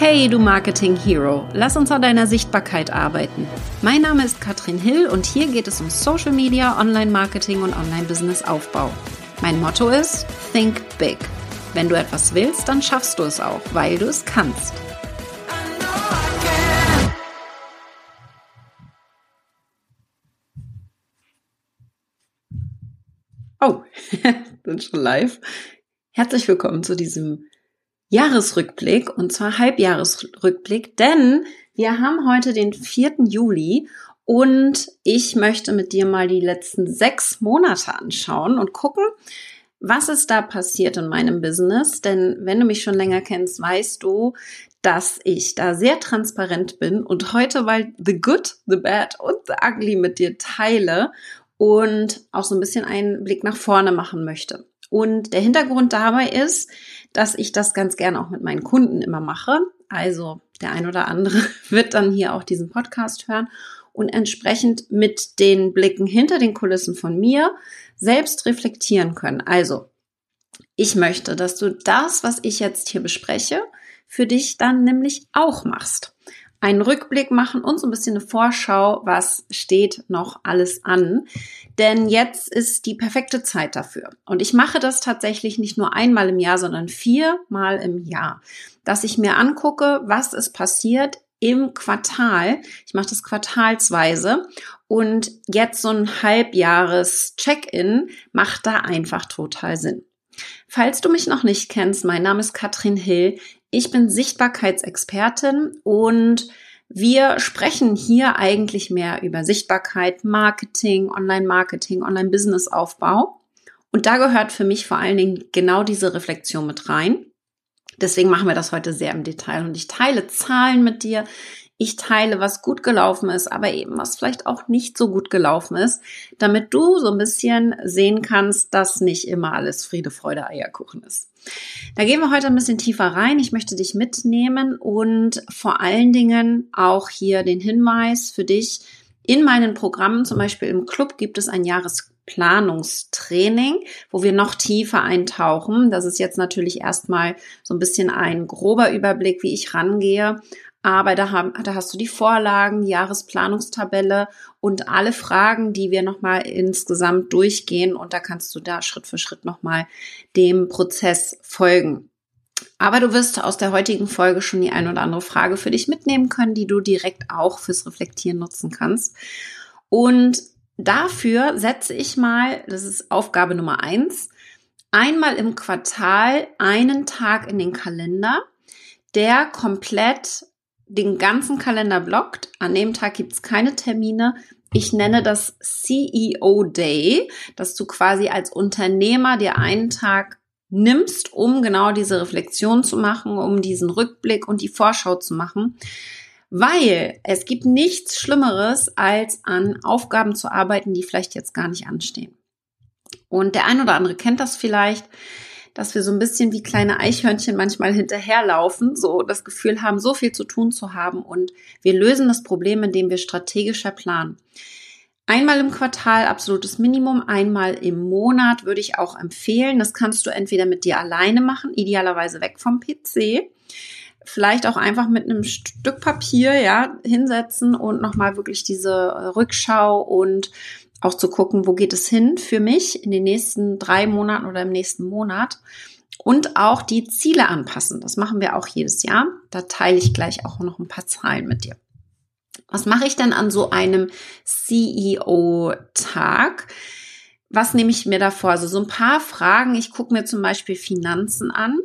Hey, du Marketing Hero, lass uns an deiner Sichtbarkeit arbeiten. Mein Name ist Katrin Hill und hier geht es um Social Media, Online Marketing und Online Business Aufbau. Mein Motto ist Think Big. Wenn du etwas willst, dann schaffst du es auch, weil du es kannst. Oh, sind schon live. Herzlich willkommen zu diesem Jahresrückblick und zwar Halbjahresrückblick, denn wir haben heute den 4. Juli und ich möchte mit dir mal die letzten sechs Monate anschauen und gucken, was ist da passiert in meinem Business. Denn wenn du mich schon länger kennst, weißt du, dass ich da sehr transparent bin und heute weil The Good, The Bad und The Ugly mit dir teile und auch so ein bisschen einen Blick nach vorne machen möchte. Und der Hintergrund dabei ist, dass ich das ganz gerne auch mit meinen Kunden immer mache. Also der ein oder andere wird dann hier auch diesen Podcast hören und entsprechend mit den Blicken hinter den Kulissen von mir selbst reflektieren können. Also ich möchte, dass du das, was ich jetzt hier bespreche, für dich dann nämlich auch machst einen Rückblick machen und so ein bisschen eine Vorschau, was steht noch alles an. Denn jetzt ist die perfekte Zeit dafür. Und ich mache das tatsächlich nicht nur einmal im Jahr, sondern viermal im Jahr, dass ich mir angucke, was ist passiert im Quartal. Ich mache das quartalsweise und jetzt so ein Halbjahres-Check-in macht da einfach total Sinn. Falls du mich noch nicht kennst, mein Name ist Katrin Hill. Ich bin Sichtbarkeitsexpertin und wir sprechen hier eigentlich mehr über Sichtbarkeit, Marketing, Online-Marketing, Online-Business-Aufbau. Und da gehört für mich vor allen Dingen genau diese Reflexion mit rein. Deswegen machen wir das heute sehr im Detail und ich teile Zahlen mit dir. Ich teile, was gut gelaufen ist, aber eben was vielleicht auch nicht so gut gelaufen ist, damit du so ein bisschen sehen kannst, dass nicht immer alles Friede, Freude, Eierkuchen ist. Da gehen wir heute ein bisschen tiefer rein. Ich möchte dich mitnehmen und vor allen Dingen auch hier den Hinweis für dich. In meinen Programmen, zum Beispiel im Club, gibt es ein Jahresplanungstraining, wo wir noch tiefer eintauchen. Das ist jetzt natürlich erstmal so ein bisschen ein grober Überblick, wie ich rangehe. Aber da, haben, da hast du die Vorlagen, die Jahresplanungstabelle und alle Fragen, die wir nochmal insgesamt durchgehen. Und da kannst du da Schritt für Schritt nochmal dem Prozess folgen. Aber du wirst aus der heutigen Folge schon die ein oder andere Frage für dich mitnehmen können, die du direkt auch fürs Reflektieren nutzen kannst. Und dafür setze ich mal, das ist Aufgabe Nummer eins, einmal im Quartal einen Tag in den Kalender, der komplett den ganzen Kalender blockt. An dem Tag gibt's keine Termine. Ich nenne das CEO Day, dass du quasi als Unternehmer dir einen Tag nimmst, um genau diese Reflexion zu machen, um diesen Rückblick und die Vorschau zu machen. Weil es gibt nichts Schlimmeres, als an Aufgaben zu arbeiten, die vielleicht jetzt gar nicht anstehen. Und der ein oder andere kennt das vielleicht dass wir so ein bisschen wie kleine Eichhörnchen manchmal hinterherlaufen, so das Gefühl haben, so viel zu tun zu haben und wir lösen das Problem, indem wir strategischer planen. Einmal im Quartal absolutes Minimum, einmal im Monat würde ich auch empfehlen. Das kannst du entweder mit dir alleine machen, idealerweise weg vom PC. Vielleicht auch einfach mit einem Stück Papier, ja, hinsetzen und nochmal wirklich diese Rückschau und auch zu gucken, wo geht es hin für mich in den nächsten drei Monaten oder im nächsten Monat und auch die Ziele anpassen. Das machen wir auch jedes Jahr. Da teile ich gleich auch noch ein paar Zahlen mit dir. Was mache ich denn an so einem CEO-Tag? Was nehme ich mir davor? Also so ein paar Fragen. Ich gucke mir zum Beispiel Finanzen an.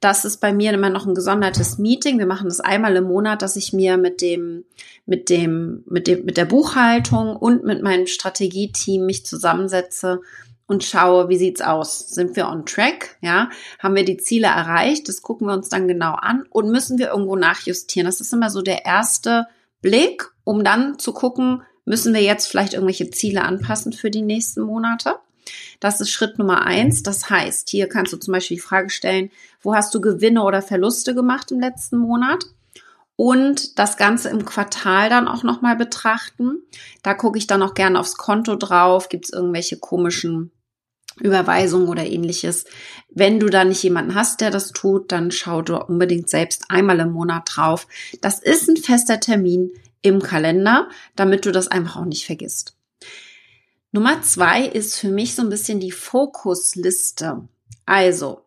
Das ist bei mir immer noch ein gesondertes Meeting. Wir machen das einmal im Monat, dass ich mir mit dem, mit dem, mit dem, mit der Buchhaltung und mit meinem Strategieteam mich zusammensetze und schaue, wie sieht's aus? Sind wir on track? Ja, haben wir die Ziele erreicht? Das gucken wir uns dann genau an und müssen wir irgendwo nachjustieren. Das ist immer so der erste Blick, um dann zu gucken, müssen wir jetzt vielleicht irgendwelche Ziele anpassen für die nächsten Monate? Das ist Schritt Nummer eins. Das heißt, hier kannst du zum Beispiel die Frage stellen, wo hast du Gewinne oder Verluste gemacht im letzten Monat? Und das Ganze im Quartal dann auch nochmal betrachten. Da gucke ich dann auch gerne aufs Konto drauf. Gibt es irgendwelche komischen Überweisung oder ähnliches. Wenn du da nicht jemanden hast, der das tut, dann schau du unbedingt selbst einmal im Monat drauf. Das ist ein fester Termin im Kalender, damit du das einfach auch nicht vergisst. Nummer zwei ist für mich so ein bisschen die Fokusliste. Also,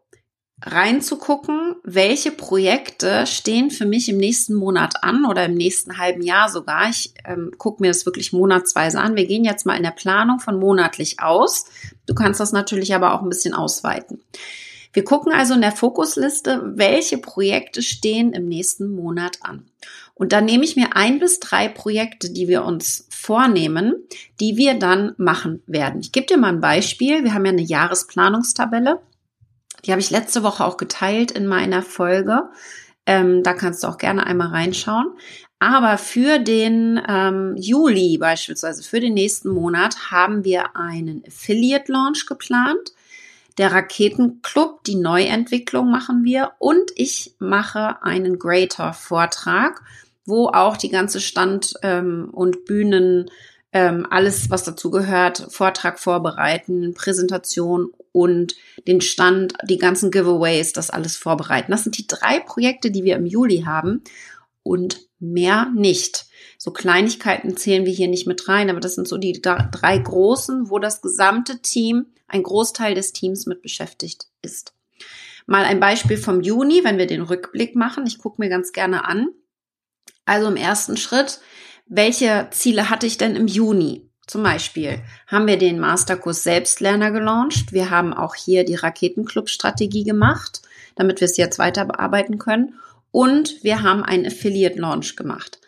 reinzugucken, welche Projekte stehen für mich im nächsten Monat an oder im nächsten halben Jahr sogar. Ich ähm, gucke mir das wirklich monatsweise an. Wir gehen jetzt mal in der Planung von monatlich aus. Du kannst das natürlich aber auch ein bisschen ausweiten. Wir gucken also in der Fokusliste, welche Projekte stehen im nächsten Monat an. Und dann nehme ich mir ein bis drei Projekte, die wir uns vornehmen, die wir dann machen werden. Ich gebe dir mal ein Beispiel. Wir haben ja eine Jahresplanungstabelle. Die habe ich letzte Woche auch geteilt in meiner Folge. Ähm, da kannst du auch gerne einmal reinschauen. Aber für den ähm, Juli beispielsweise, für den nächsten Monat, haben wir einen Affiliate Launch geplant. Der Raketenclub, die Neuentwicklung machen wir und ich mache einen Greater Vortrag, wo auch die ganze Stand- ähm, und Bühnen ähm, alles, was dazu gehört, Vortrag vorbereiten, Präsentation und den Stand, die ganzen Giveaways, das alles vorbereiten. Das sind die drei Projekte, die wir im Juli haben und mehr nicht. So Kleinigkeiten zählen wir hier nicht mit rein, aber das sind so die drei großen, wo das gesamte Team, ein Großteil des Teams mit beschäftigt ist. Mal ein Beispiel vom Juni, wenn wir den Rückblick machen. Ich gucke mir ganz gerne an. Also im ersten Schritt welche Ziele hatte ich denn im Juni? Zum Beispiel haben wir den Masterkurs Selbstlerner gelauncht. Wir haben auch hier die Raketenclub-Strategie gemacht, damit wir es jetzt weiter bearbeiten können. Und wir haben einen Affiliate-Launch gemacht.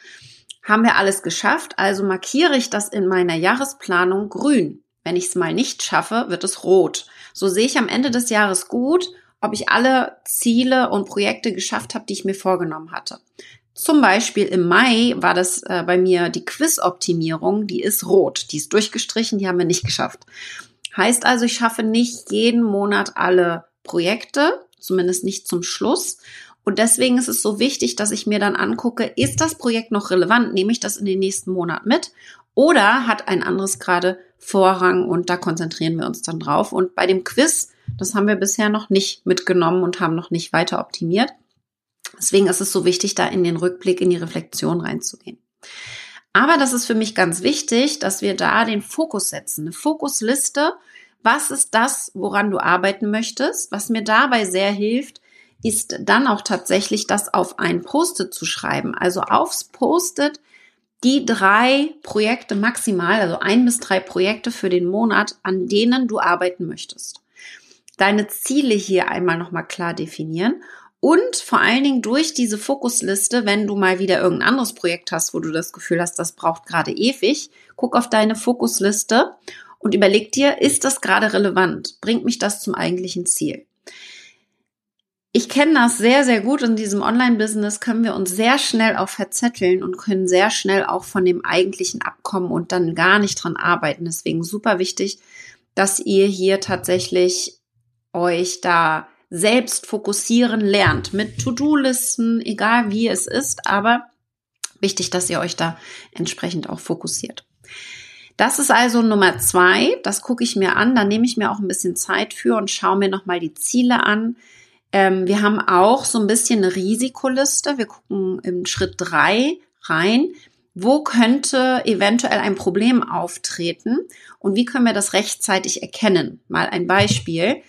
Haben wir alles geschafft, also markiere ich das in meiner Jahresplanung grün. Wenn ich es mal nicht schaffe, wird es rot. So sehe ich am Ende des Jahres gut, ob ich alle Ziele und Projekte geschafft habe, die ich mir vorgenommen hatte. Zum Beispiel im Mai war das äh, bei mir die Quiz-Optimierung, die ist rot, die ist durchgestrichen, die haben wir nicht geschafft. Heißt also, ich schaffe nicht jeden Monat alle Projekte, zumindest nicht zum Schluss. Und deswegen ist es so wichtig, dass ich mir dann angucke, ist das Projekt noch relevant? Nehme ich das in den nächsten Monat mit? Oder hat ein anderes gerade Vorrang und da konzentrieren wir uns dann drauf. Und bei dem Quiz, das haben wir bisher noch nicht mitgenommen und haben noch nicht weiter optimiert. Deswegen ist es so wichtig, da in den Rückblick, in die Reflexion reinzugehen. Aber das ist für mich ganz wichtig, dass wir da den Fokus setzen. Eine Fokusliste. Was ist das, woran du arbeiten möchtest? Was mir dabei sehr hilft, ist dann auch tatsächlich das auf ein Post-it zu schreiben. Also aufs Post-it die drei Projekte maximal, also ein bis drei Projekte für den Monat, an denen du arbeiten möchtest. Deine Ziele hier einmal nochmal klar definieren und vor allen Dingen durch diese Fokusliste, wenn du mal wieder irgendein anderes Projekt hast, wo du das Gefühl hast, das braucht gerade ewig, guck auf deine Fokusliste und überleg dir, ist das gerade relevant? Bringt mich das zum eigentlichen Ziel? Ich kenne das sehr, sehr gut. In diesem Online-Business können wir uns sehr schnell auch verzetteln und können sehr schnell auch von dem eigentlichen abkommen und dann gar nicht dran arbeiten. Deswegen super wichtig, dass ihr hier tatsächlich euch da selbst fokussieren lernt mit To-Do-Listen, egal wie es ist, aber wichtig, dass ihr euch da entsprechend auch fokussiert. Das ist also Nummer zwei. Das gucke ich mir an. Da nehme ich mir auch ein bisschen Zeit für und schaue mir nochmal die Ziele an. Ähm, wir haben auch so ein bisschen eine Risikoliste. Wir gucken im Schritt drei rein. Wo könnte eventuell ein Problem auftreten und wie können wir das rechtzeitig erkennen? Mal ein Beispiel.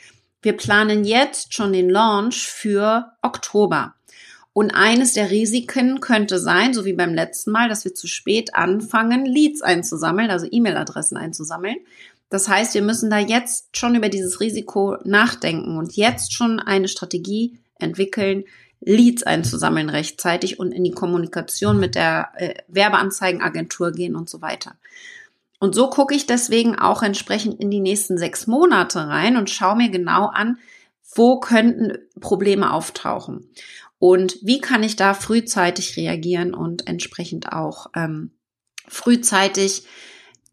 Wir planen jetzt schon den Launch für Oktober. Und eines der Risiken könnte sein, so wie beim letzten Mal, dass wir zu spät anfangen, Leads einzusammeln, also E-Mail-Adressen einzusammeln. Das heißt, wir müssen da jetzt schon über dieses Risiko nachdenken und jetzt schon eine Strategie entwickeln, Leads einzusammeln rechtzeitig und in die Kommunikation mit der äh, Werbeanzeigenagentur gehen und so weiter. Und so gucke ich deswegen auch entsprechend in die nächsten sechs Monate rein und schaue mir genau an, wo könnten Probleme auftauchen und wie kann ich da frühzeitig reagieren und entsprechend auch ähm, frühzeitig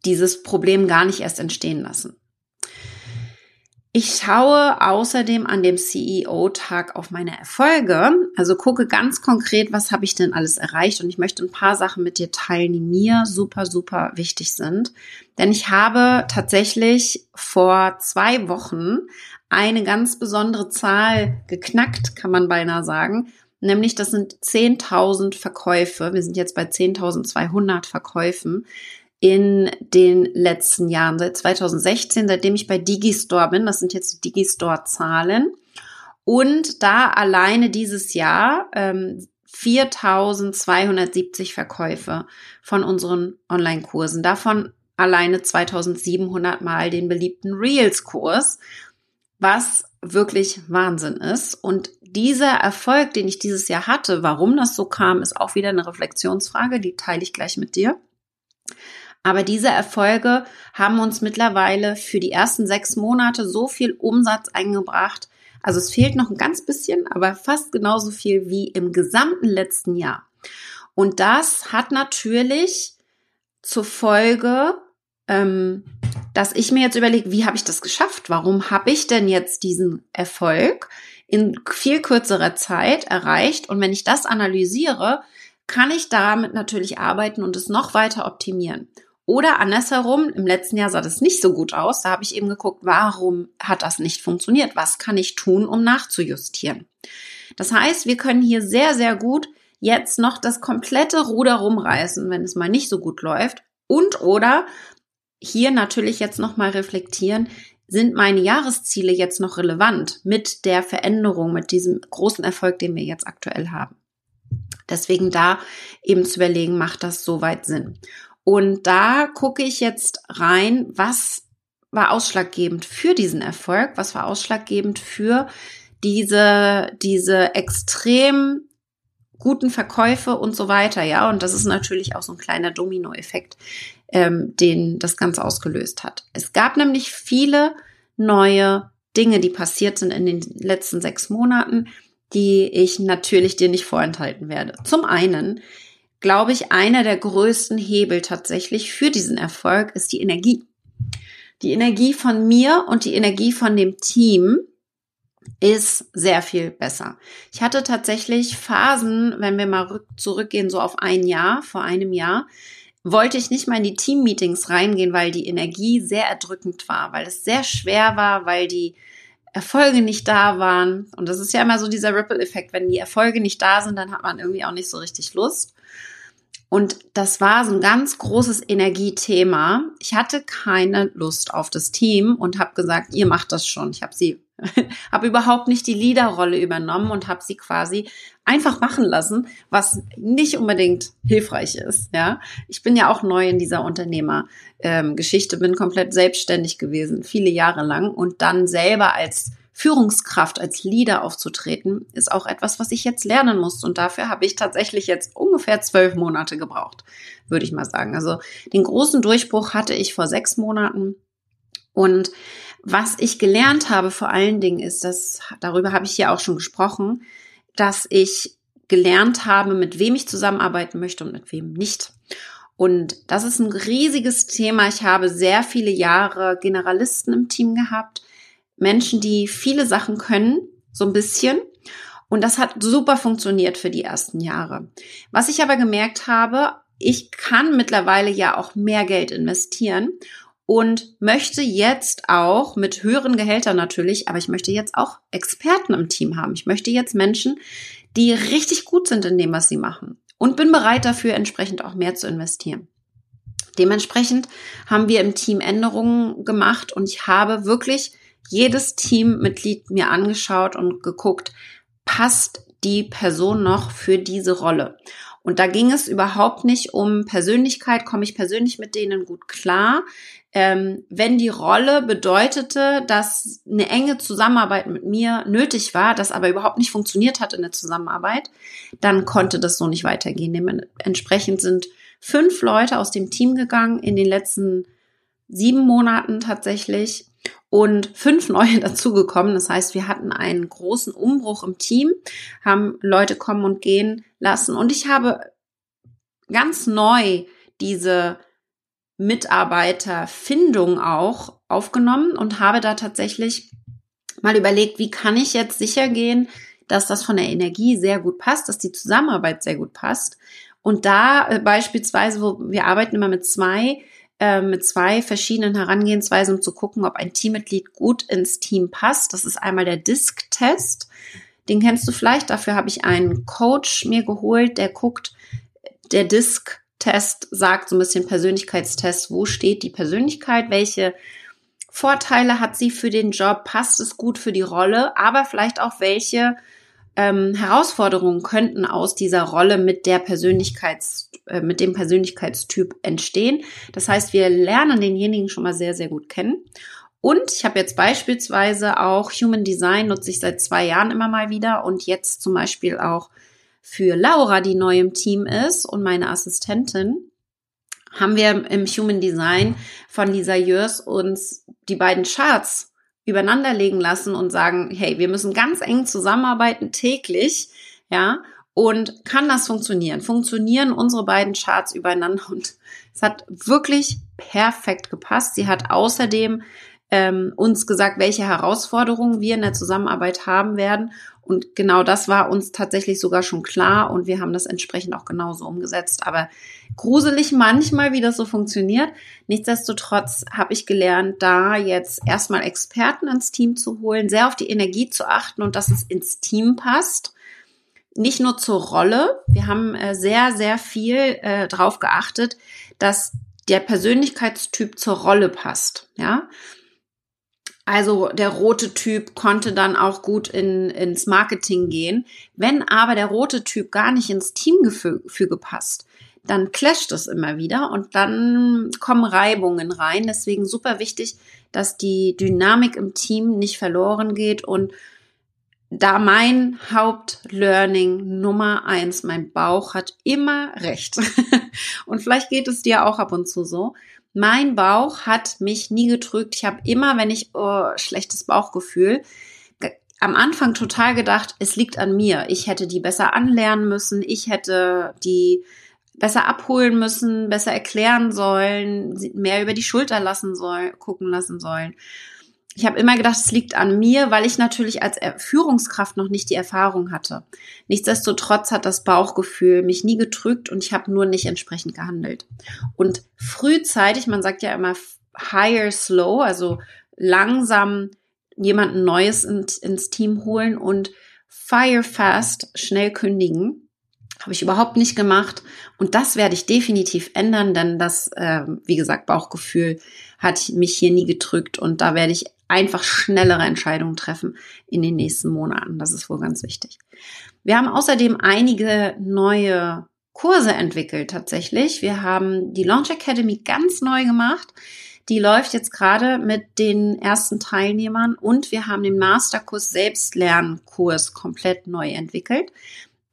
dieses Problem gar nicht erst entstehen lassen. Ich schaue außerdem an dem CEO-Tag auf meine Erfolge, also gucke ganz konkret, was habe ich denn alles erreicht und ich möchte ein paar Sachen mit dir teilen, die mir super, super wichtig sind. Denn ich habe tatsächlich vor zwei Wochen eine ganz besondere Zahl geknackt, kann man beinahe sagen. Nämlich, das sind 10.000 Verkäufe. Wir sind jetzt bei 10.200 Verkäufen in den letzten Jahren, seit 2016, seitdem ich bei Digistore bin. Das sind jetzt die Digistore-Zahlen. Und da alleine dieses Jahr ähm, 4270 Verkäufe von unseren Online-Kursen. Davon alleine 2700 Mal den beliebten Reels-Kurs, was wirklich Wahnsinn ist. Und dieser Erfolg, den ich dieses Jahr hatte, warum das so kam, ist auch wieder eine Reflexionsfrage, die teile ich gleich mit dir. Aber diese Erfolge haben uns mittlerweile für die ersten sechs Monate so viel Umsatz eingebracht. Also es fehlt noch ein ganz bisschen, aber fast genauso viel wie im gesamten letzten Jahr. Und das hat natürlich zur Folge, ähm, dass ich mir jetzt überlege, wie habe ich das geschafft? Warum habe ich denn jetzt diesen Erfolg in viel kürzerer Zeit erreicht? Und wenn ich das analysiere, kann ich damit natürlich arbeiten und es noch weiter optimieren. Oder andersherum, im letzten Jahr sah das nicht so gut aus. Da habe ich eben geguckt, warum hat das nicht funktioniert? Was kann ich tun, um nachzujustieren? Das heißt, wir können hier sehr, sehr gut jetzt noch das komplette Ruder rumreißen, wenn es mal nicht so gut läuft. Und oder hier natürlich jetzt nochmal reflektieren, sind meine Jahresziele jetzt noch relevant mit der Veränderung, mit diesem großen Erfolg, den wir jetzt aktuell haben? Deswegen da eben zu überlegen, macht das soweit Sinn? Und da gucke ich jetzt rein, was war ausschlaggebend für diesen Erfolg, was war ausschlaggebend für diese, diese extrem guten Verkäufe und so weiter, ja. Und das ist natürlich auch so ein kleiner Dominoeffekt, ähm, den das Ganze ausgelöst hat. Es gab nämlich viele neue Dinge, die passiert sind in den letzten sechs Monaten, die ich natürlich dir nicht vorenthalten werde. Zum einen glaube ich, einer der größten Hebel tatsächlich für diesen Erfolg ist die Energie. Die Energie von mir und die Energie von dem Team ist sehr viel besser. Ich hatte tatsächlich Phasen, wenn wir mal zurückgehen, so auf ein Jahr, vor einem Jahr, wollte ich nicht mal in die Team-Meetings reingehen, weil die Energie sehr erdrückend war, weil es sehr schwer war, weil die Erfolge nicht da waren. Und das ist ja immer so dieser Ripple-Effekt. Wenn die Erfolge nicht da sind, dann hat man irgendwie auch nicht so richtig Lust. Und das war so ein ganz großes Energiethema. Ich hatte keine Lust auf das Team und habe gesagt, ihr macht das schon. Ich habe sie, habe überhaupt nicht die Leaderrolle übernommen und habe sie quasi einfach machen lassen, was nicht unbedingt hilfreich ist. Ja, ich bin ja auch neu in dieser Unternehmergeschichte, ähm, bin komplett selbstständig gewesen, viele Jahre lang und dann selber als Führungskraft, als Leader aufzutreten, ist auch etwas, was ich jetzt lernen muss. Und dafür habe ich tatsächlich jetzt ungefähr zwölf Monate gebraucht, würde ich mal sagen. Also den großen Durchbruch hatte ich vor sechs Monaten. Und was ich gelernt habe vor allen Dingen ist, dass, darüber habe ich hier auch schon gesprochen, dass ich gelernt habe, mit wem ich zusammenarbeiten möchte und mit wem nicht. Und das ist ein riesiges Thema. Ich habe sehr viele Jahre Generalisten im Team gehabt, Menschen, die viele Sachen können, so ein bisschen. Und das hat super funktioniert für die ersten Jahre. Was ich aber gemerkt habe, ich kann mittlerweile ja auch mehr Geld investieren und möchte jetzt auch mit höheren Gehältern natürlich, aber ich möchte jetzt auch Experten im Team haben. Ich möchte jetzt Menschen, die richtig gut sind in dem, was sie machen und bin bereit dafür entsprechend auch mehr zu investieren. Dementsprechend haben wir im Team Änderungen gemacht und ich habe wirklich jedes Teammitglied mir angeschaut und geguckt, passt die Person noch für diese Rolle? Und da ging es überhaupt nicht um Persönlichkeit, komme ich persönlich mit denen gut klar. Ähm, wenn die Rolle bedeutete, dass eine enge Zusammenarbeit mit mir nötig war, das aber überhaupt nicht funktioniert hat in der Zusammenarbeit, dann konnte das so nicht weitergehen. Dementsprechend sind fünf Leute aus dem Team gegangen in den letzten sieben Monaten tatsächlich und fünf neue dazugekommen. Das heißt, wir hatten einen großen Umbruch im Team, haben Leute kommen und gehen lassen. Und ich habe ganz neu diese Mitarbeiterfindung auch aufgenommen und habe da tatsächlich mal überlegt, wie kann ich jetzt sicher gehen, dass das von der Energie sehr gut passt, dass die Zusammenarbeit sehr gut passt. Und da äh, beispielsweise, wo wir arbeiten immer mit zwei, äh, mit zwei verschiedenen Herangehensweisen, um zu gucken, ob ein Teammitglied gut ins Team passt. Das ist einmal der Disk-Test. Den kennst du vielleicht. Dafür habe ich einen Coach mir geholt, der guckt, der Disk-Test sagt so ein bisschen Persönlichkeitstest, wo steht die Persönlichkeit, welche Vorteile hat sie für den Job, passt es gut für die Rolle, aber vielleicht auch welche ähm, Herausforderungen könnten aus dieser Rolle mit der Persönlichkeits, äh, mit dem Persönlichkeitstyp entstehen. Das heißt, wir lernen denjenigen schon mal sehr, sehr gut kennen. Und ich habe jetzt beispielsweise auch Human Design nutze ich seit zwei Jahren immer mal wieder und jetzt zum Beispiel auch für Laura, die neu im Team ist und meine Assistentin, haben wir im Human Design von Lisa Jörs uns die beiden Charts übereinander legen lassen und sagen, hey, wir müssen ganz eng zusammenarbeiten täglich, ja, und kann das funktionieren? Funktionieren unsere beiden Charts übereinander? Und es hat wirklich perfekt gepasst. Sie hat außerdem ähm, uns gesagt, welche Herausforderungen wir in der Zusammenarbeit haben werden. Und genau das war uns tatsächlich sogar schon klar und wir haben das entsprechend auch genauso umgesetzt. Aber gruselig manchmal, wie das so funktioniert. Nichtsdestotrotz habe ich gelernt, da jetzt erstmal Experten ins Team zu holen, sehr auf die Energie zu achten und dass es ins Team passt. Nicht nur zur Rolle. Wir haben äh, sehr, sehr viel äh, darauf geachtet, dass der Persönlichkeitstyp zur Rolle passt. Ja. Also der rote Typ konnte dann auch gut in, ins Marketing gehen. Wenn aber der rote Typ gar nicht ins Teamgefüge passt, dann clasht es immer wieder und dann kommen Reibungen rein. Deswegen super wichtig, dass die Dynamik im Team nicht verloren geht und da mein Hauptlearning Nummer eins, mein Bauch hat immer recht. und vielleicht geht es dir auch ab und zu so. Mein Bauch hat mich nie gedrückt. Ich habe immer, wenn ich oh, schlechtes Bauchgefühl, am Anfang total gedacht, es liegt an mir. Ich hätte die besser anlernen müssen. Ich hätte die besser abholen müssen, besser erklären sollen, mehr über die Schulter lassen sollen, gucken lassen sollen. Ich habe immer gedacht, es liegt an mir, weil ich natürlich als Führungskraft noch nicht die Erfahrung hatte. Nichtsdestotrotz hat das Bauchgefühl mich nie gedrückt und ich habe nur nicht entsprechend gehandelt. Und frühzeitig, man sagt ja immer higher slow, also langsam jemanden Neues ins, ins Team holen und fire fast schnell kündigen habe ich überhaupt nicht gemacht. Und das werde ich definitiv ändern, denn das, äh, wie gesagt, Bauchgefühl hat mich hier nie gedrückt. Und da werde ich einfach schnellere Entscheidungen treffen in den nächsten Monaten. Das ist wohl ganz wichtig. Wir haben außerdem einige neue Kurse entwickelt tatsächlich. Wir haben die Launch Academy ganz neu gemacht. Die läuft jetzt gerade mit den ersten Teilnehmern und wir haben den Masterkurs Selbstlernkurs komplett neu entwickelt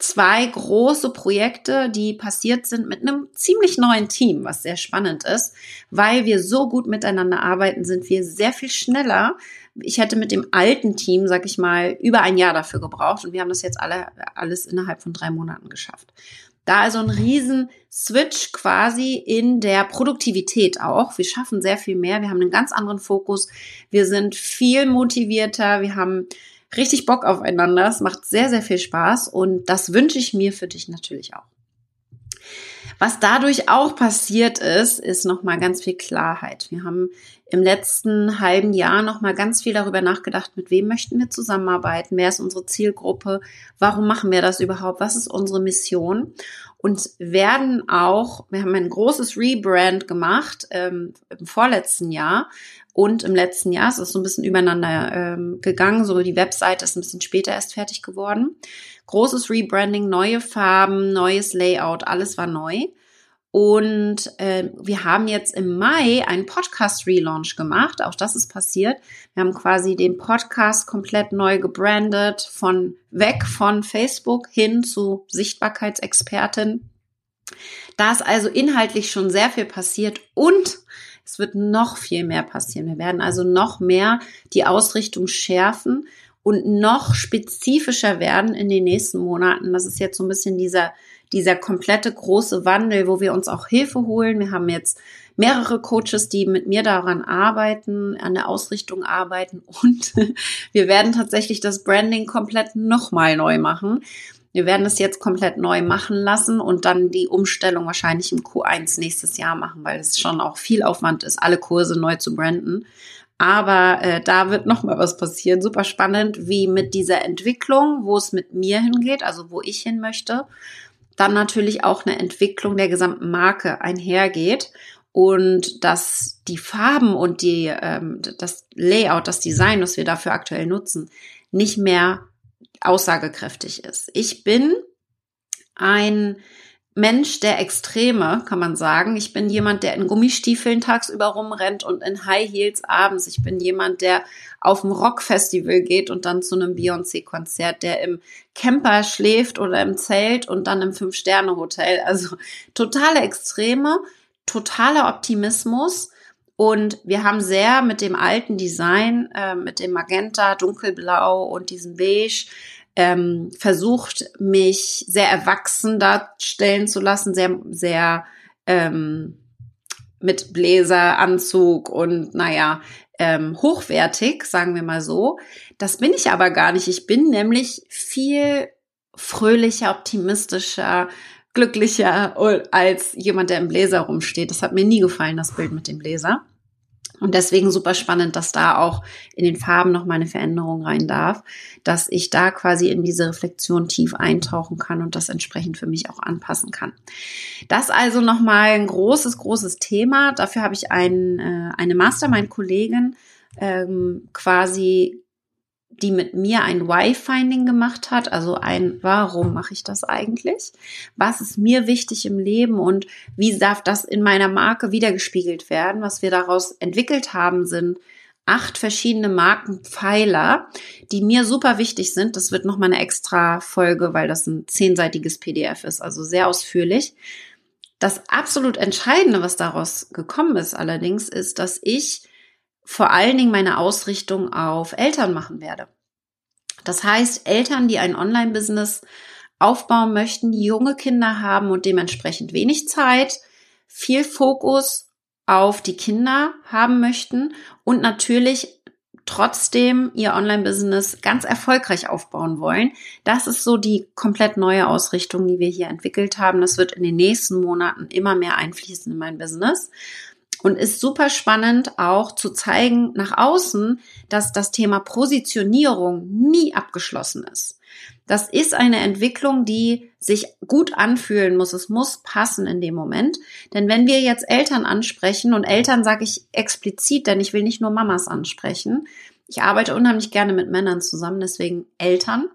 zwei große Projekte, die passiert sind mit einem ziemlich neuen Team, was sehr spannend ist, weil wir so gut miteinander arbeiten, sind wir sehr viel schneller. Ich hätte mit dem alten Team, sag ich mal, über ein Jahr dafür gebraucht und wir haben das jetzt alle alles innerhalb von drei Monaten geschafft. Da also ein riesen Switch quasi in der Produktivität auch. Wir schaffen sehr viel mehr. Wir haben einen ganz anderen Fokus. Wir sind viel motivierter. Wir haben richtig Bock aufeinander. Es macht sehr, sehr viel Spaß und das wünsche ich mir für dich natürlich auch. Was dadurch auch passiert ist, ist nochmal ganz viel Klarheit. Wir haben im letzten halben Jahr nochmal ganz viel darüber nachgedacht, mit wem möchten wir zusammenarbeiten, wer ist unsere Zielgruppe, warum machen wir das überhaupt, was ist unsere Mission und werden auch, wir haben ein großes Rebrand gemacht ähm, im vorletzten Jahr und im letzten Jahr. Es ist so ein bisschen übereinander ähm, gegangen. So die Webseite ist ein bisschen später erst fertig geworden. Großes Rebranding, neue Farben, neues Layout, alles war neu. Und äh, wir haben jetzt im Mai einen Podcast-Relaunch gemacht. Auch das ist passiert. Wir haben quasi den Podcast komplett neu gebrandet, von weg von Facebook hin zu Sichtbarkeitsexpertin. Da ist also inhaltlich schon sehr viel passiert und es wird noch viel mehr passieren. Wir werden also noch mehr die Ausrichtung schärfen und noch spezifischer werden in den nächsten Monaten. Das ist jetzt so ein bisschen dieser, dieser komplette große Wandel, wo wir uns auch Hilfe holen. Wir haben jetzt mehrere Coaches, die mit mir daran arbeiten, an der Ausrichtung arbeiten und wir werden tatsächlich das Branding komplett nochmal neu machen. Wir werden es jetzt komplett neu machen lassen und dann die Umstellung wahrscheinlich im Q1 nächstes Jahr machen, weil es schon auch viel Aufwand ist, alle Kurse neu zu branden. Aber äh, da wird noch mal was passieren. Super spannend, wie mit dieser Entwicklung, wo es mit mir hingeht, also wo ich hin möchte, dann natürlich auch eine Entwicklung der gesamten Marke einhergeht und dass die Farben und die ähm, das Layout, das Design, was wir dafür aktuell nutzen, nicht mehr aussagekräftig ist. Ich bin ein Mensch der Extreme, kann man sagen. Ich bin jemand, der in Gummistiefeln tagsüber rumrennt und in High Heels abends. Ich bin jemand, der auf ein Rockfestival geht und dann zu einem Beyoncé-Konzert, der im Camper schläft oder im Zelt und dann im Fünf-Sterne-Hotel. Also totale Extreme, totaler Optimismus. Und wir haben sehr mit dem alten Design, äh, mit dem Magenta, Dunkelblau und diesem Beige, ähm, versucht, mich sehr erwachsen darstellen zu lassen, sehr, sehr ähm, mit Bläseranzug und naja, ähm, hochwertig, sagen wir mal so. Das bin ich aber gar nicht. Ich bin nämlich viel fröhlicher, optimistischer, glücklicher als jemand, der im Bläser rumsteht. Das hat mir nie gefallen, das Bild mit dem Bläser. Und deswegen super spannend, dass da auch in den Farben noch mal eine Veränderung rein darf, dass ich da quasi in diese Reflexion tief eintauchen kann und das entsprechend für mich auch anpassen kann. Das also noch mal ein großes, großes Thema. Dafür habe ich ein, äh, eine Mastermind-Kollegin ähm, quasi die mit mir ein Why-Finding gemacht hat, also ein Warum mache ich das eigentlich? Was ist mir wichtig im Leben und wie darf das in meiner Marke wiedergespiegelt werden? Was wir daraus entwickelt haben, sind acht verschiedene Markenpfeiler, die mir super wichtig sind. Das wird nochmal eine extra Folge, weil das ein zehnseitiges PDF ist, also sehr ausführlich. Das absolut Entscheidende, was daraus gekommen ist allerdings, ist, dass ich vor allen Dingen meine Ausrichtung auf Eltern machen werde. Das heißt, Eltern, die ein Online-Business aufbauen möchten, die junge Kinder haben und dementsprechend wenig Zeit, viel Fokus auf die Kinder haben möchten und natürlich trotzdem ihr Online-Business ganz erfolgreich aufbauen wollen. Das ist so die komplett neue Ausrichtung, die wir hier entwickelt haben. Das wird in den nächsten Monaten immer mehr einfließen in mein Business und ist super spannend auch zu zeigen nach außen, dass das Thema Positionierung nie abgeschlossen ist. Das ist eine Entwicklung, die sich gut anfühlen muss. Es muss passen in dem Moment. Denn wenn wir jetzt Eltern ansprechen, und Eltern sage ich explizit, denn ich will nicht nur Mamas ansprechen. Ich arbeite unheimlich gerne mit Männern zusammen, deswegen Eltern.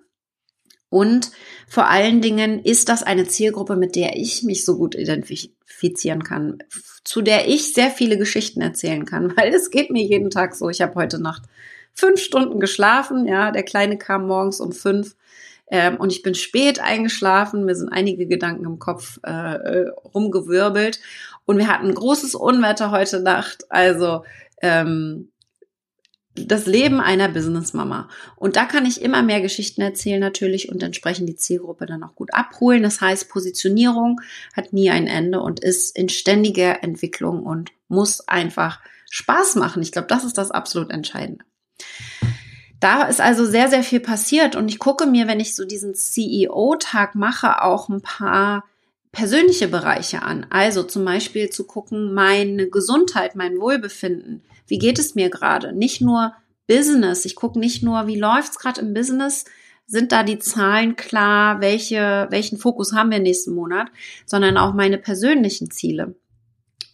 Und vor allen Dingen ist das eine Zielgruppe, mit der ich mich so gut identifizieren kann, zu der ich sehr viele Geschichten erzählen kann, weil es geht mir jeden Tag so. Ich habe heute Nacht fünf Stunden geschlafen, ja, der Kleine kam morgens um fünf ähm, und ich bin spät eingeschlafen. Mir sind einige Gedanken im Kopf äh, äh rumgewirbelt und wir hatten großes Unwetter heute Nacht. Also ähm, das Leben einer Businessmama. Und da kann ich immer mehr Geschichten erzählen natürlich und entsprechend die Zielgruppe dann auch gut abholen. Das heißt, Positionierung hat nie ein Ende und ist in ständiger Entwicklung und muss einfach Spaß machen. Ich glaube, das ist das absolut Entscheidende. Da ist also sehr, sehr viel passiert und ich gucke mir, wenn ich so diesen CEO-Tag mache, auch ein paar persönliche Bereiche an. Also zum Beispiel zu gucken, meine Gesundheit, mein Wohlbefinden wie geht es mir gerade? Nicht nur Business. Ich gucke nicht nur, wie läuft's gerade im Business, sind da die Zahlen klar, welche, welchen Fokus haben wir nächsten Monat, sondern auch meine persönlichen Ziele.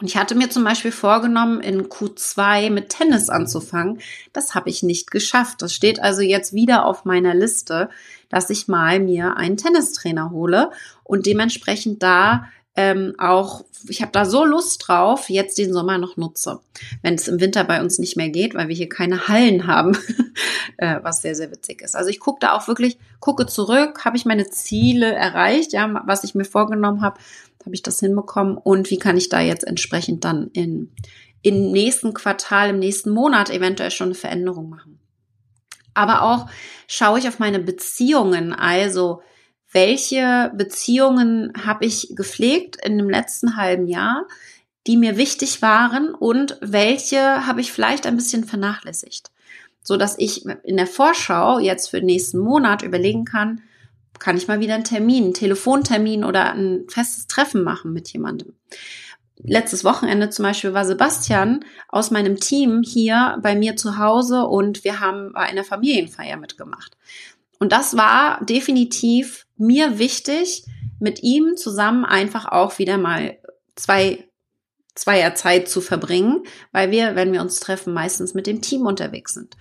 Und ich hatte mir zum Beispiel vorgenommen, in Q2 mit Tennis anzufangen. Das habe ich nicht geschafft. Das steht also jetzt wieder auf meiner Liste, dass ich mal mir einen Tennistrainer hole und dementsprechend da ähm, auch, ich habe da so Lust drauf, jetzt den Sommer noch nutze, wenn es im Winter bei uns nicht mehr geht, weil wir hier keine Hallen haben, äh, was sehr, sehr witzig ist. Also ich gucke da auch wirklich, gucke zurück, habe ich meine Ziele erreicht, ja, was ich mir vorgenommen habe, habe ich das hinbekommen und wie kann ich da jetzt entsprechend dann in, im nächsten Quartal, im nächsten Monat eventuell schon eine Veränderung machen. Aber auch schaue ich auf meine Beziehungen, also welche Beziehungen habe ich gepflegt in dem letzten halben Jahr, die mir wichtig waren und welche habe ich vielleicht ein bisschen vernachlässigt, so dass ich in der Vorschau jetzt für den nächsten Monat überlegen kann, kann ich mal wieder einen Termin, einen Telefontermin oder ein festes Treffen machen mit jemandem. Letztes Wochenende zum Beispiel war Sebastian aus meinem Team hier bei mir zu Hause und wir haben bei einer Familienfeier mitgemacht. Und das war definitiv mir wichtig, mit ihm zusammen einfach auch wieder mal zwei zweier Zeit zu verbringen, weil wir, wenn wir uns treffen, meistens mit dem Team unterwegs sind.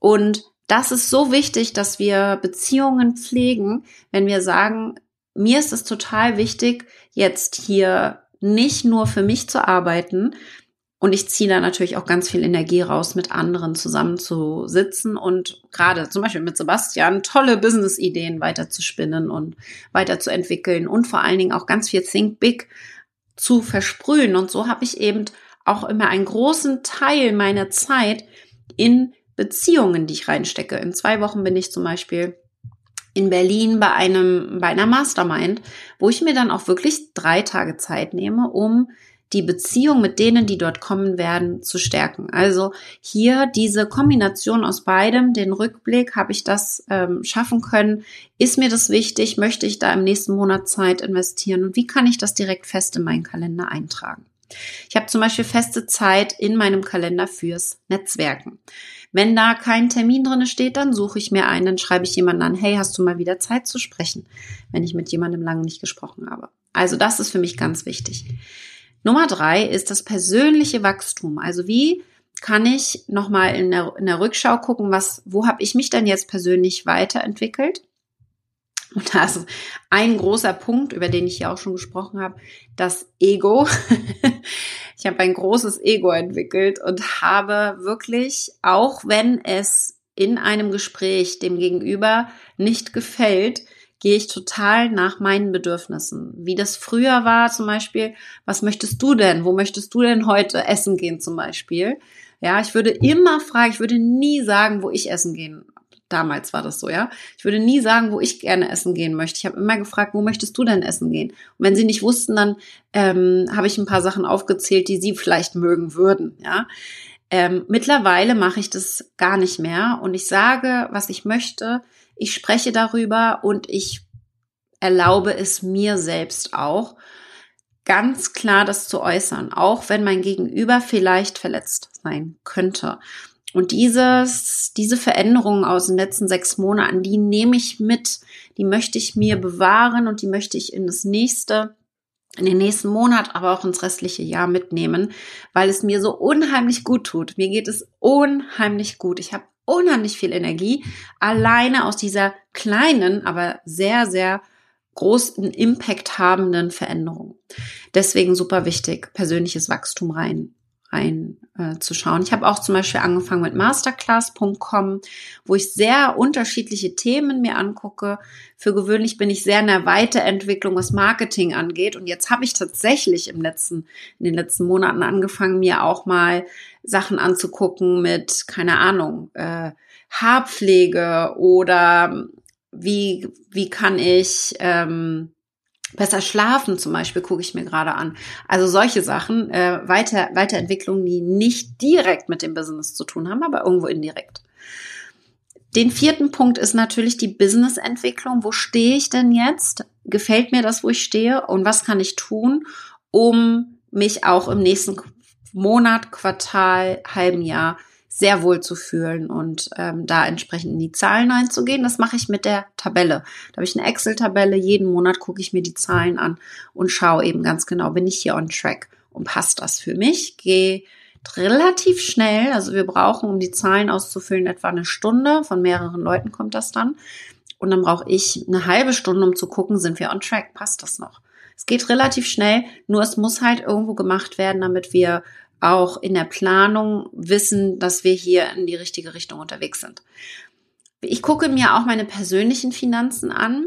Und das ist so wichtig, dass wir Beziehungen pflegen, wenn wir sagen, mir ist es total wichtig, jetzt hier nicht nur für mich zu arbeiten, und ich ziehe da natürlich auch ganz viel Energie raus, mit anderen zusammen zu sitzen und gerade zum Beispiel mit Sebastian tolle Business-Ideen weiter zu spinnen und weiter zu entwickeln und vor allen Dingen auch ganz viel Think Big zu versprühen. Und so habe ich eben auch immer einen großen Teil meiner Zeit in Beziehungen, die ich reinstecke. In zwei Wochen bin ich zum Beispiel in Berlin bei einem, bei einer Mastermind, wo ich mir dann auch wirklich drei Tage Zeit nehme, um die Beziehung mit denen, die dort kommen werden, zu stärken. Also hier diese Kombination aus beidem, den Rückblick, habe ich das ähm, schaffen können? Ist mir das wichtig? Möchte ich da im nächsten Monat Zeit investieren? Und wie kann ich das direkt fest in meinen Kalender eintragen? Ich habe zum Beispiel feste Zeit in meinem Kalender fürs Netzwerken. Wenn da kein Termin drin steht, dann suche ich mir einen, dann schreibe ich jemanden an, hey, hast du mal wieder Zeit zu sprechen, wenn ich mit jemandem lange nicht gesprochen habe. Also das ist für mich ganz wichtig. Nummer drei ist das persönliche Wachstum. Also wie kann ich nochmal in der, in der Rückschau gucken, was, wo habe ich mich denn jetzt persönlich weiterentwickelt? Und da ist ein großer Punkt, über den ich hier auch schon gesprochen habe, das Ego. ich habe ein großes Ego entwickelt und habe wirklich, auch wenn es in einem Gespräch dem Gegenüber nicht gefällt, gehe ich total nach meinen Bedürfnissen. Wie das früher war zum Beispiel, was möchtest du denn? Wo möchtest du denn heute essen gehen zum Beispiel? Ja, ich würde immer fragen, ich würde nie sagen, wo ich essen gehen. Damals war das so, ja. Ich würde nie sagen, wo ich gerne essen gehen möchte. Ich habe immer gefragt, wo möchtest du denn essen gehen? Und wenn sie nicht wussten, dann ähm, habe ich ein paar Sachen aufgezählt, die sie vielleicht mögen würden, ja. Ähm, mittlerweile mache ich das gar nicht mehr und ich sage, was ich möchte ich spreche darüber und ich erlaube es mir selbst auch, ganz klar das zu äußern, auch wenn mein Gegenüber vielleicht verletzt sein könnte. Und dieses, diese Veränderungen aus den letzten sechs Monaten, die nehme ich mit, die möchte ich mir bewahren und die möchte ich in das nächste, in den nächsten Monat, aber auch ins restliche Jahr mitnehmen, weil es mir so unheimlich gut tut. Mir geht es unheimlich gut. Ich habe unheimlich viel Energie, alleine aus dieser kleinen, aber sehr, sehr großen Impact habenden Veränderung. Deswegen super wichtig, persönliches Wachstum rein reinzuschauen. Äh, ich habe auch zum Beispiel angefangen mit masterclass.com, wo ich sehr unterschiedliche Themen mir angucke. Für gewöhnlich bin ich sehr in der Weiterentwicklung, was Marketing angeht. Und jetzt habe ich tatsächlich im letzten, in den letzten Monaten angefangen, mir auch mal Sachen anzugucken mit, keine Ahnung, äh, Haarpflege oder wie, wie kann ich ähm, Besser schlafen zum Beispiel gucke ich mir gerade an. Also solche Sachen, äh, Weiter, Weiterentwicklungen, die nicht direkt mit dem Business zu tun haben, aber irgendwo indirekt. Den vierten Punkt ist natürlich die Businessentwicklung. Wo stehe ich denn jetzt? Gefällt mir das, wo ich stehe? Und was kann ich tun, um mich auch im nächsten Monat, Quartal, halben Jahr sehr wohl zu fühlen und ähm, da entsprechend in die Zahlen einzugehen. Das mache ich mit der Tabelle. Da habe ich eine Excel-Tabelle. Jeden Monat gucke ich mir die Zahlen an und schaue eben ganz genau, bin ich hier on track und passt das für mich? Gehe relativ schnell. Also wir brauchen, um die Zahlen auszufüllen, etwa eine Stunde. Von mehreren Leuten kommt das dann. Und dann brauche ich eine halbe Stunde, um zu gucken, sind wir on track? Passt das noch? Es geht relativ schnell, nur es muss halt irgendwo gemacht werden, damit wir auch in der Planung wissen, dass wir hier in die richtige Richtung unterwegs sind. Ich gucke mir auch meine persönlichen Finanzen an.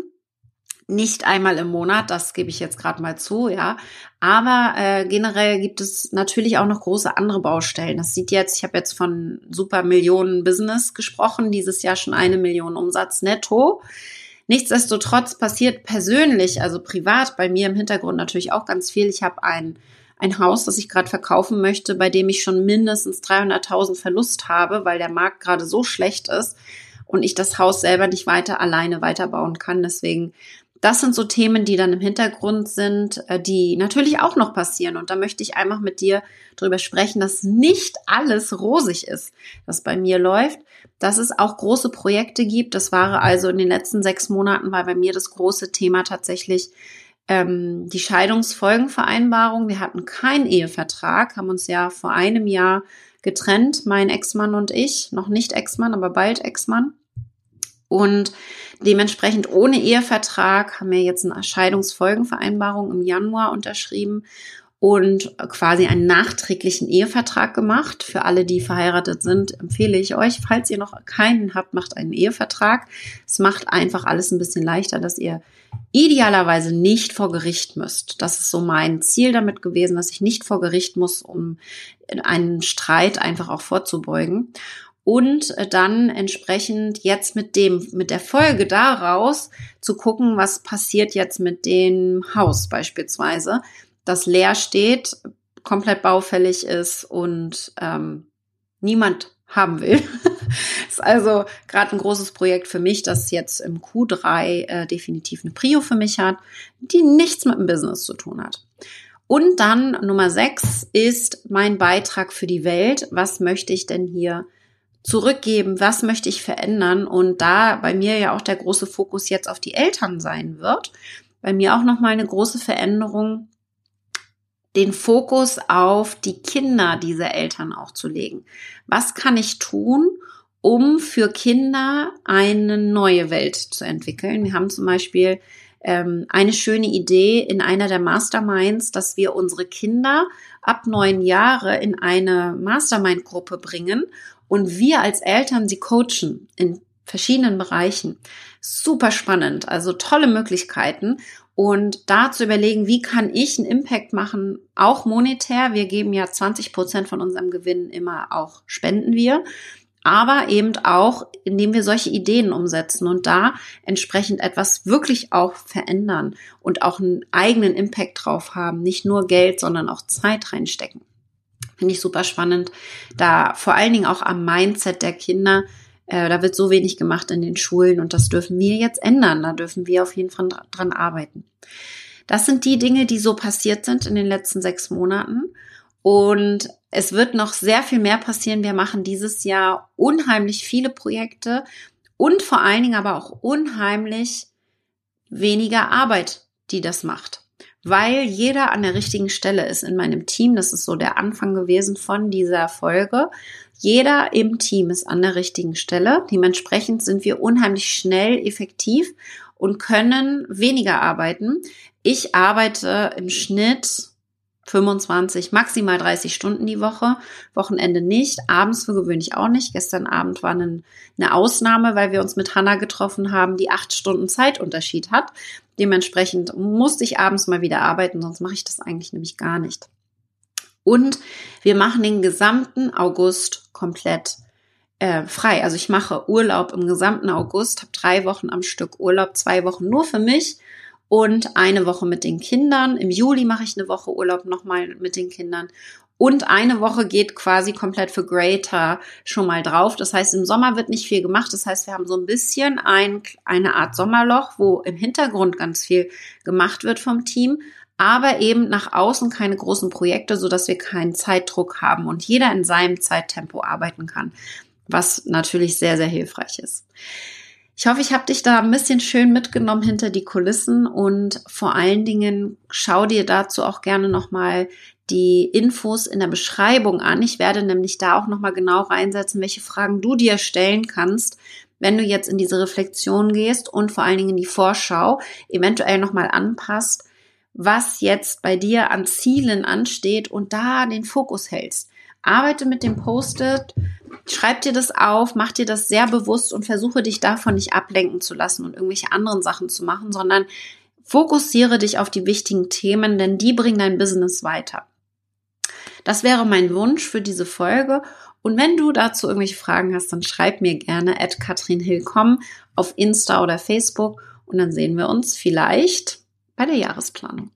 Nicht einmal im Monat, das gebe ich jetzt gerade mal zu, ja. Aber äh, generell gibt es natürlich auch noch große andere Baustellen. Das sieht jetzt, ich habe jetzt von super Millionen Business gesprochen, dieses Jahr schon eine Million Umsatz netto. Nichtsdestotrotz passiert persönlich, also privat bei mir im Hintergrund natürlich auch ganz viel. Ich habe ein, ein Haus, das ich gerade verkaufen möchte, bei dem ich schon mindestens 300.000 Verlust habe, weil der Markt gerade so schlecht ist und ich das Haus selber nicht weiter alleine weiterbauen kann. Deswegen das sind so Themen, die dann im Hintergrund sind, äh, die natürlich auch noch passieren. Und da möchte ich einfach mit dir darüber sprechen, dass nicht alles rosig ist, was bei mir läuft, dass es auch große Projekte gibt. Das war also in den letzten sechs Monaten war bei mir das große Thema tatsächlich ähm, die Scheidungsfolgenvereinbarung. Wir hatten keinen Ehevertrag, haben uns ja vor einem Jahr getrennt, mein Ex-Mann und ich, noch nicht Ex-Mann, aber bald Ex-Mann. Und dementsprechend ohne Ehevertrag haben wir jetzt eine Scheidungsfolgenvereinbarung im Januar unterschrieben und quasi einen nachträglichen Ehevertrag gemacht. Für alle, die verheiratet sind, empfehle ich euch, falls ihr noch keinen habt, macht einen Ehevertrag. Es macht einfach alles ein bisschen leichter, dass ihr idealerweise nicht vor Gericht müsst. Das ist so mein Ziel damit gewesen, dass ich nicht vor Gericht muss, um einen Streit einfach auch vorzubeugen und äh, dann entsprechend jetzt mit dem, mit der Folge daraus zu gucken, was passiert jetzt mit dem Haus beispielsweise, das leer steht, komplett baufällig ist und ähm, niemand haben will. ist also gerade ein großes Projekt für mich, das jetzt im Q3 äh, definitiv eine Prio für mich hat, die nichts mit dem Business zu tun hat. Und dann Nummer sechs ist mein Beitrag für die Welt. Was möchte ich denn hier zurückgeben, was möchte ich verändern und da bei mir ja auch der große Fokus jetzt auf die Eltern sein wird, bei mir auch noch mal eine große Veränderung den Fokus auf die Kinder dieser Eltern auch zu legen. Was kann ich tun, um für Kinder eine neue Welt zu entwickeln? Wir haben zum Beispiel ähm, eine schöne Idee in einer der Masterminds, dass wir unsere Kinder ab neun Jahre in eine Mastermind-Gruppe bringen und wir als Eltern sie coachen in verschiedenen Bereichen. Super spannend, also tolle Möglichkeiten. Und da zu überlegen, wie kann ich einen Impact machen, auch monetär. Wir geben ja 20 Prozent von unserem Gewinn immer auch spenden wir. Aber eben auch, indem wir solche Ideen umsetzen und da entsprechend etwas wirklich auch verändern und auch einen eigenen Impact drauf haben. Nicht nur Geld, sondern auch Zeit reinstecken. Finde ich super spannend. Da vor allen Dingen auch am Mindset der Kinder. Äh, da wird so wenig gemacht in den Schulen und das dürfen wir jetzt ändern. Da dürfen wir auf jeden Fall dran arbeiten. Das sind die Dinge, die so passiert sind in den letzten sechs Monaten. Und es wird noch sehr viel mehr passieren. Wir machen dieses Jahr unheimlich viele Projekte und vor allen Dingen aber auch unheimlich weniger Arbeit, die das macht weil jeder an der richtigen Stelle ist in meinem Team. Das ist so der Anfang gewesen von dieser Folge. Jeder im Team ist an der richtigen Stelle. Dementsprechend sind wir unheimlich schnell, effektiv und können weniger arbeiten. Ich arbeite im Schnitt 25, maximal 30 Stunden die Woche, Wochenende nicht, abends für gewöhnlich auch nicht. Gestern Abend war eine, eine Ausnahme, weil wir uns mit Hanna getroffen haben, die acht Stunden Zeitunterschied hat. Dementsprechend musste ich abends mal wieder arbeiten, sonst mache ich das eigentlich nämlich gar nicht. Und wir machen den gesamten August komplett äh, frei. Also ich mache Urlaub im gesamten August, habe drei Wochen am Stück Urlaub, zwei Wochen nur für mich und eine Woche mit den Kindern. Im Juli mache ich eine Woche Urlaub nochmal mit den Kindern. Und eine Woche geht quasi komplett für Greater schon mal drauf. Das heißt, im Sommer wird nicht viel gemacht. Das heißt, wir haben so ein bisschen ein, eine Art Sommerloch, wo im Hintergrund ganz viel gemacht wird vom Team, aber eben nach außen keine großen Projekte, so dass wir keinen Zeitdruck haben und jeder in seinem Zeittempo arbeiten kann, was natürlich sehr, sehr hilfreich ist. Ich hoffe, ich habe dich da ein bisschen schön mitgenommen hinter die Kulissen und vor allen Dingen schau dir dazu auch gerne nochmal die Infos in der Beschreibung an. Ich werde nämlich da auch nochmal genau reinsetzen, welche Fragen du dir stellen kannst, wenn du jetzt in diese Reflexion gehst und vor allen Dingen in die Vorschau eventuell nochmal anpasst, was jetzt bei dir an Zielen ansteht und da den Fokus hältst. Arbeite mit dem Post-it, schreib dir das auf, mach dir das sehr bewusst und versuche dich davon nicht ablenken zu lassen und irgendwelche anderen Sachen zu machen, sondern fokussiere dich auf die wichtigen Themen, denn die bringen dein Business weiter. Das wäre mein Wunsch für diese Folge. Und wenn du dazu irgendwelche Fragen hast, dann schreib mir gerne at katrinhillkomm auf Insta oder Facebook Und dann sehen wir uns vielleicht bei der Jahresplanung.